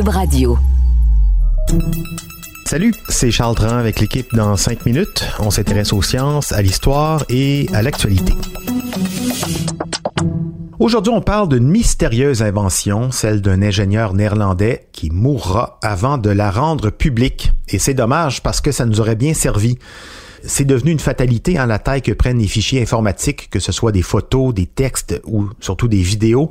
Radio. Salut, c'est Charles Tran avec l'équipe dans 5 minutes. On s'intéresse aux sciences, à l'histoire et à l'actualité. Aujourd'hui, on parle d'une mystérieuse invention, celle d'un ingénieur néerlandais qui mourra avant de la rendre publique. Et c'est dommage parce que ça nous aurait bien servi. C'est devenu une fatalité en la taille que prennent les fichiers informatiques, que ce soit des photos, des textes ou surtout des vidéos.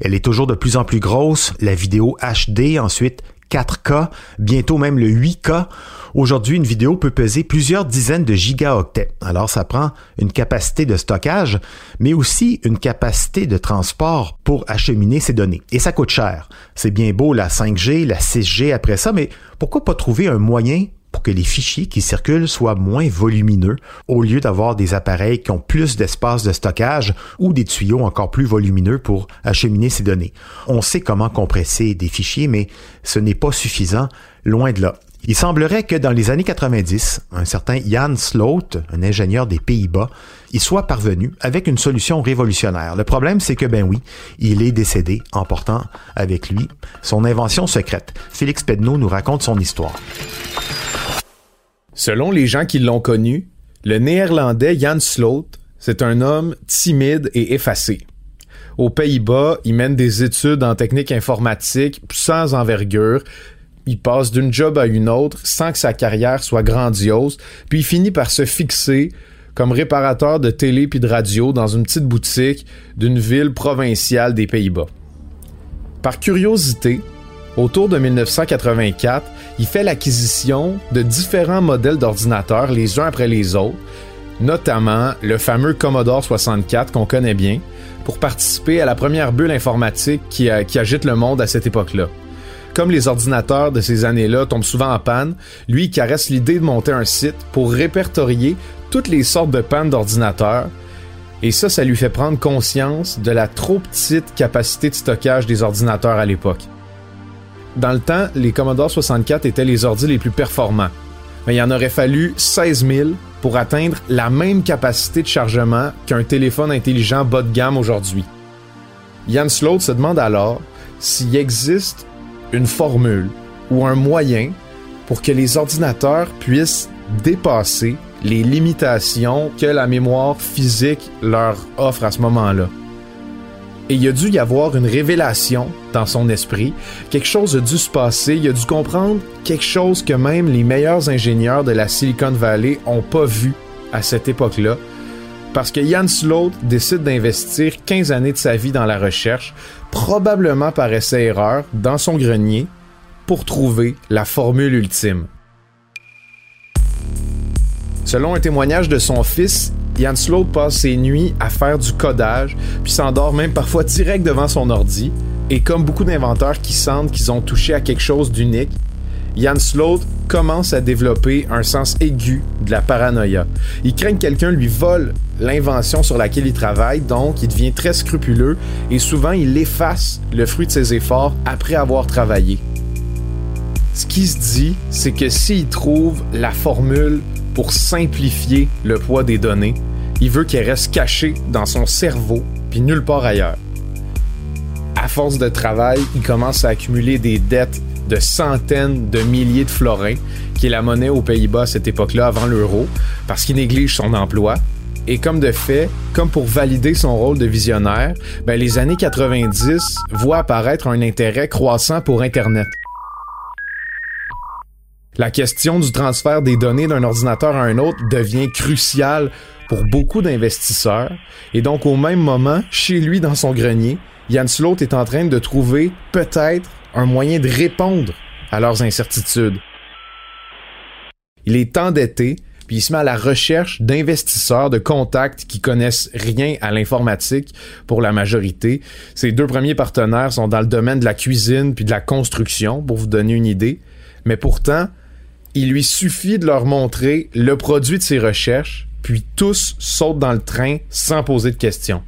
Elle est toujours de plus en plus grosse, la vidéo HD, ensuite 4K, bientôt même le 8K. Aujourd'hui, une vidéo peut peser plusieurs dizaines de gigaoctets. Alors, ça prend une capacité de stockage, mais aussi une capacité de transport pour acheminer ces données. Et ça coûte cher. C'est bien beau la 5G, la 6G après ça, mais pourquoi pas trouver un moyen pour que les fichiers qui circulent soient moins volumineux au lieu d'avoir des appareils qui ont plus d'espace de stockage ou des tuyaux encore plus volumineux pour acheminer ces données. On sait comment compresser des fichiers, mais ce n'est pas suffisant, loin de là. Il semblerait que dans les années 90, un certain Jan Sloot, un ingénieur des Pays-Bas, y soit parvenu avec une solution révolutionnaire. Le problème, c'est que, ben oui, il est décédé en portant avec lui son invention secrète. Félix Pedneau nous raconte son histoire. Selon les gens qui l'ont connu, le néerlandais Jan Sloot, c'est un homme timide et effacé. Aux Pays-Bas, il mène des études en technique informatique sans envergure. Il passe d'une job à une autre sans que sa carrière soit grandiose, puis il finit par se fixer comme réparateur de télé puis de radio dans une petite boutique d'une ville provinciale des Pays-Bas. Par curiosité, autour de 1984, il fait l'acquisition de différents modèles d'ordinateurs les uns après les autres, notamment le fameux Commodore 64 qu'on connaît bien, pour participer à la première bulle informatique qui, agite le monde à cette époque-là. Comme les ordinateurs de ces années-là tombent souvent en panne, lui caresse l'idée de monter un site pour répertorier toutes les sortes de pannes d'ordinateurs, et ça, ça lui fait prendre conscience de la trop petite capacité de stockage des ordinateurs à l'époque. Dans le temps, les Commodore 64 étaient les ordi les plus performants. Mais il en aurait fallu 16 000 pour atteindre la même capacité de chargement qu'un téléphone intelligent bas de gamme aujourd'hui. Jan Sloat se demande alors s'il existe une formule ou un moyen pour que les ordinateurs puissent dépasser les limitations que la mémoire physique leur offre à ce moment-là. Et il a dû y avoir une révélation dans son esprit. Quelque chose a dû se passer. Il a dû comprendre quelque chose que même les meilleurs ingénieurs de la Silicon Valley ont pas vu à cette époque-là. Parce que Jan Sloat décide d'investir 15 années de sa vie dans la recherche, probablement par essai-erreur, dans son grenier, pour trouver la formule ultime. Selon un témoignage de son fils, Sloat passe ses nuits à faire du codage, puis s'endort même parfois direct devant son ordi. Et comme beaucoup d'inventeurs qui sentent qu'ils ont touché à quelque chose d'unique, Jan Sloat commence à développer un sens aigu de la paranoïa. Il craint que quelqu'un lui vole l'invention sur laquelle il travaille, donc il devient très scrupuleux et souvent il efface le fruit de ses efforts après avoir travaillé. Ce qui se dit, c'est que s'il trouve la formule pour simplifier le poids des données. Il veut qu'elles restent cachées dans son cerveau, puis nulle part ailleurs. À force de travail, il commence à accumuler des dettes de centaines de milliers de florins, qui est la monnaie aux Pays-Bas à cette époque-là avant l'euro, parce qu'il néglige son emploi. Et comme de fait, comme pour valider son rôle de visionnaire, ben les années 90 voient apparaître un intérêt croissant pour Internet. La question du transfert des données d'un ordinateur à un autre devient cruciale pour beaucoup d'investisseurs. Et donc, au même moment, chez lui, dans son grenier, Jan Slot est en train de trouver peut-être un moyen de répondre à leurs incertitudes. Il est endetté, puis il se met à la recherche d'investisseurs, de contacts qui connaissent rien à l'informatique pour la majorité. Ses deux premiers partenaires sont dans le domaine de la cuisine puis de la construction, pour vous donner une idée. Mais pourtant, il lui suffit de leur montrer le produit de ses recherches, puis tous sautent dans le train sans poser de questions.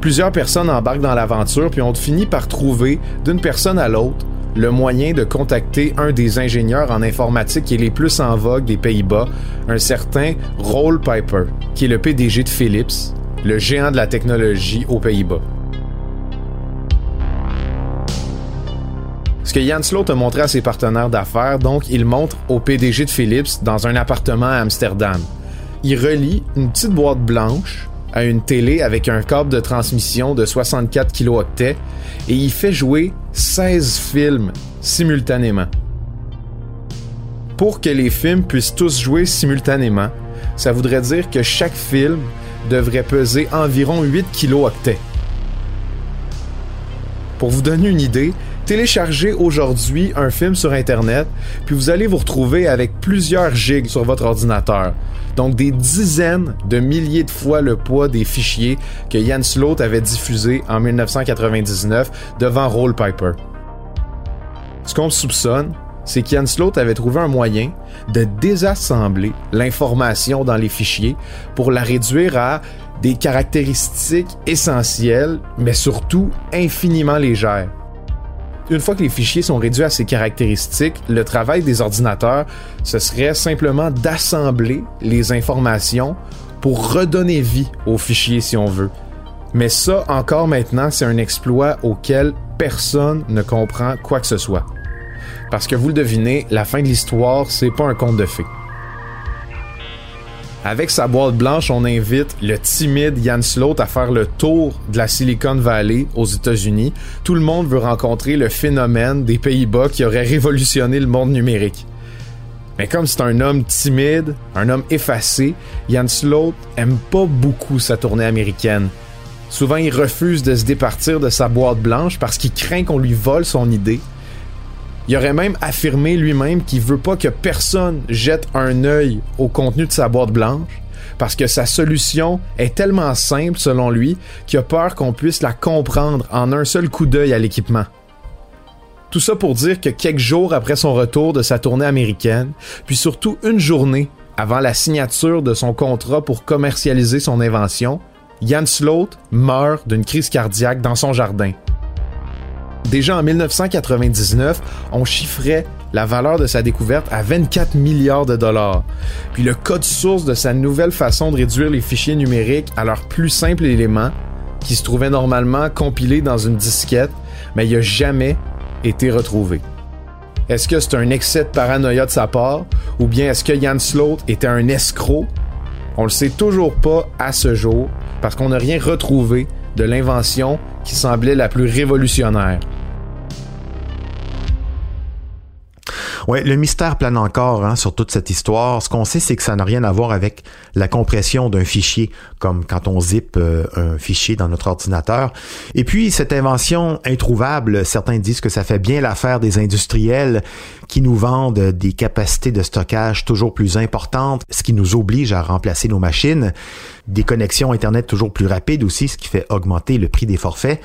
Plusieurs personnes embarquent dans l'aventure, puis on finit par trouver, d'une personne à l'autre, le moyen de contacter un des ingénieurs en informatique qui est les plus en vogue des Pays-Bas, un certain Roll Piper, qui est le PDG de Philips, le géant de la technologie aux Pays-Bas. Ce que Jan Sloot a montré à ses partenaires d'affaires, donc, il montre au PDG de Philips dans un appartement à Amsterdam. Il relie une petite boîte blanche à une télé avec un câble de transmission de 64 kilooctets et il fait jouer 16 films simultanément. Pour que les films puissent tous jouer simultanément, ça voudrait dire que chaque film devrait peser environ 8 kilooctets. Pour vous donner une idée, téléchargez aujourd'hui un film sur Internet, puis vous allez vous retrouver avec plusieurs gigs sur votre ordinateur. Donc des dizaines de milliers de fois le poids des fichiers que Jan Sloot avait diffusés en 1999 devant Roll Piper. Ce qu'on soupçonne, c'est qu'Jan Sloot avait trouvé un moyen de désassembler l'information dans les fichiers pour la réduire à des caractéristiques essentielles, mais surtout infiniment légères. Une fois que les fichiers sont réduits à ces caractéristiques, le travail des ordinateurs, ce serait simplement d'assembler les informations pour redonner vie aux fichiers si on veut. Mais ça, encore maintenant, c'est un exploit auquel personne ne comprend quoi que ce soit. Parce que vous le devinez, la fin de l'histoire, c'est pas un conte de fées. Avec sa boîte blanche, on invite le timide Jan Sloot à faire le tour de la Silicon Valley aux États-Unis. Tout le monde veut rencontrer le phénomène des Pays-Bas qui aurait révolutionné le monde numérique. Mais comme c'est un homme timide, un homme effacé, Jan Sloot aime pas beaucoup sa tournée américaine. Souvent, il refuse de se départir de sa boîte blanche parce qu'il craint qu'on lui vole son idée. Il aurait même affirmé lui-même qu'il veut pas que personne jette un œil au contenu de sa boîte blanche parce que sa solution est tellement simple selon lui qu'il a peur qu'on puisse la comprendre en un seul coup d'œil à l'équipement. Tout ça pour dire que quelques jours après son retour de sa tournée américaine, puis surtout une journée avant la signature de son contrat pour commercialiser son invention, Jan Sloot meurt d'une crise cardiaque dans son jardin. Déjà en 1999, on chiffrait la valeur de sa découverte à 24 milliards de dollars. Puis le code source de sa nouvelle façon de réduire les fichiers numériques à leur plus simple élément, qui se trouvait normalement compilé dans une disquette, mais il n'a jamais été retrouvé. Est-ce que c'est un excès de paranoïa de sa part, ou bien est-ce que Jan Sloot était un escroc? On le sait toujours pas à ce jour, parce qu'on n'a rien retrouvé de l'invention qui semblait la plus révolutionnaire. Ouais, le mystère plane encore hein, sur toute cette histoire. Ce qu'on sait, c'est que ça n'a rien à voir avec la compression d'un fichier, comme quand on zip euh, un fichier dans notre ordinateur. Et puis, cette invention introuvable, certains disent que ça fait bien l'affaire des industriels qui nous vendent des capacités de stockage toujours plus importantes, ce qui nous oblige à remplacer nos machines des connexions Internet toujours plus rapides aussi, ce qui fait augmenter le prix des forfaits.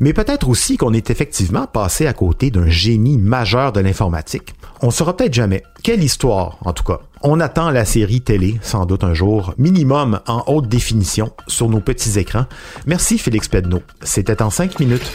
Mais peut-être aussi qu'on est effectivement passé à côté d'un génie majeur de l'informatique. On saura peut-être jamais. Quelle histoire, en tout cas. On attend la série télé, sans doute un jour, minimum en haute définition, sur nos petits écrans. Merci Félix Pedneau. C'était en cinq minutes.